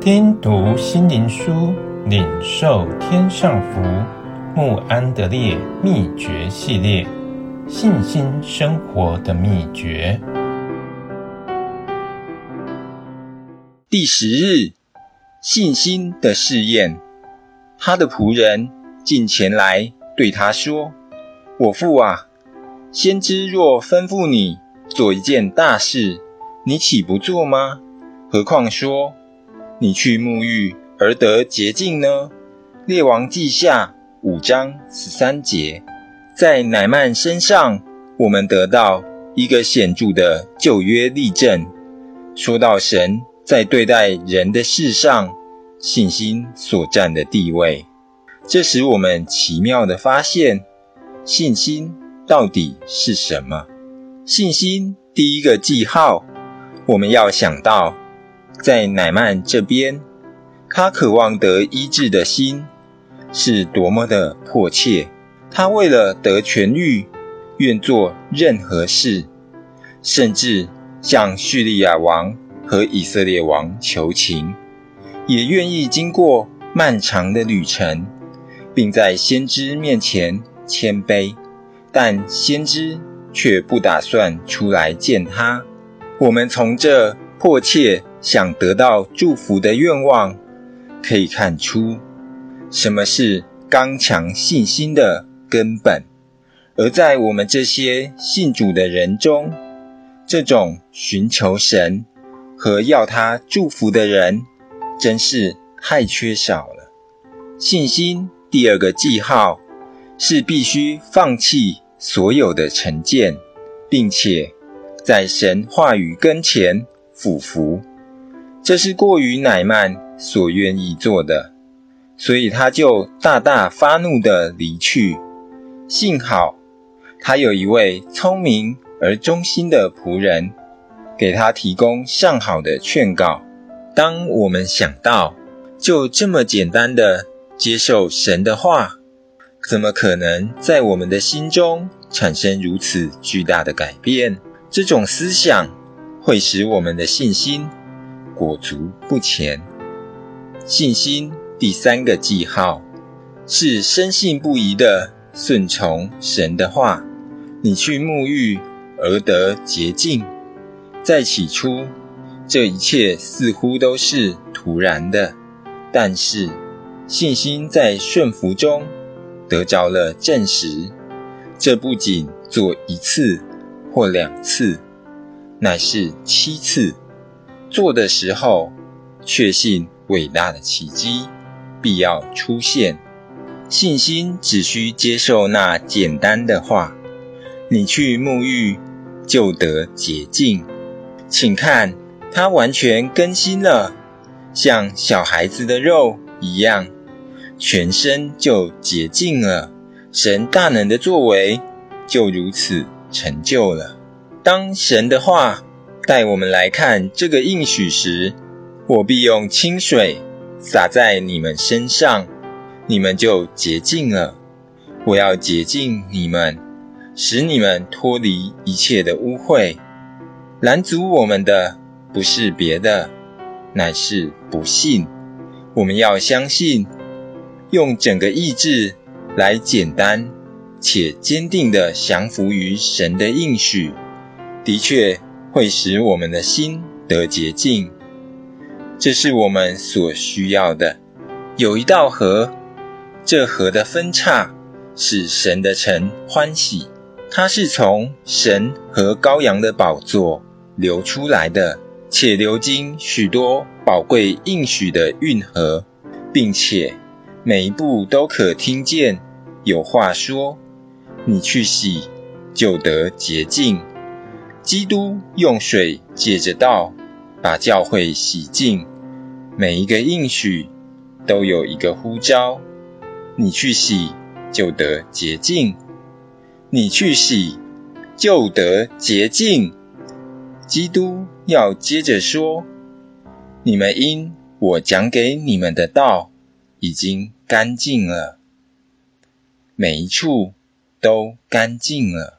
听读心灵书，领受天上福。慕安德烈秘诀系列：信心生活的秘诀。第十日，信心的试验。他的仆人进前来对他说：“我父啊，先知若吩咐你做一件大事，你岂不做吗？何况说你去沐浴而得洁净呢？”列王记下五章十三节，在乃曼身上，我们得到一个显著的旧约例证，说到神在对待人的事上，信心所占的地位，这使我们奇妙地发现，信心到底是什么？信心第一个记号，我们要想到，在乃曼这边，他渴望得医治的心是多么的迫切。他为了得痊愈，愿做任何事，甚至向叙利亚王和以色列王求情。也愿意经过漫长的旅程，并在先知面前谦卑，但先知却不打算出来见他。我们从这迫切想得到祝福的愿望，可以看出什么是刚强信心的根本。而在我们这些信主的人中，这种寻求神和要他祝福的人，真是太缺少了。信心第二个记号是必须放弃所有的成见，并且在神话语跟前俯伏。这是过于乃縵所愿意做的，所以他就大大发怒地离去。幸好他有一位聪明而忠心的仆人，给他提供上好的劝告。当我们想到就这么简单的接受神的话，怎么可能在我们的心中产生如此巨大的改变？这种思想会使我们的信心裹足不前。信心第三个记号是深信不疑的顺从神的话。你去沐浴而得洁净，在起初。这一切似乎都是突然的，但是信心在顺服中得着了证实。这不仅做一次或两次，乃是七次。做的时候，确信伟大的奇迹必要出现。信心只需接受那简单的话：“你去沐浴，就得洁净。”请看。它完全更新了，像小孩子的肉一样，全身就洁净了。神大能的作为就如此成就了。当神的话带我们来看这个应许时，我必用清水洒在你们身上，你们就洁净了。我要洁净你们，使你们脱离一切的污秽，拦阻我们的。不是别的，乃是不信。我们要相信，用整个意志来简单且坚定地降服于神的应许，的确会使我们的心得洁净。这是我们所需要的。有一道河，这河的分岔使神的城欢喜，它是从神和羔羊的宝座流出来的。且流经许多宝贵应许的运河，并且每一步都可听见有话说：“你去洗，就得洁净。”基督用水借着道把教会洗净。每一个应许都有一个呼召：“你去洗，就得洁净。”你去洗，就得洁净。基督要接着说：“你们因我讲给你们的道，已经干净了，每一处都干净了。”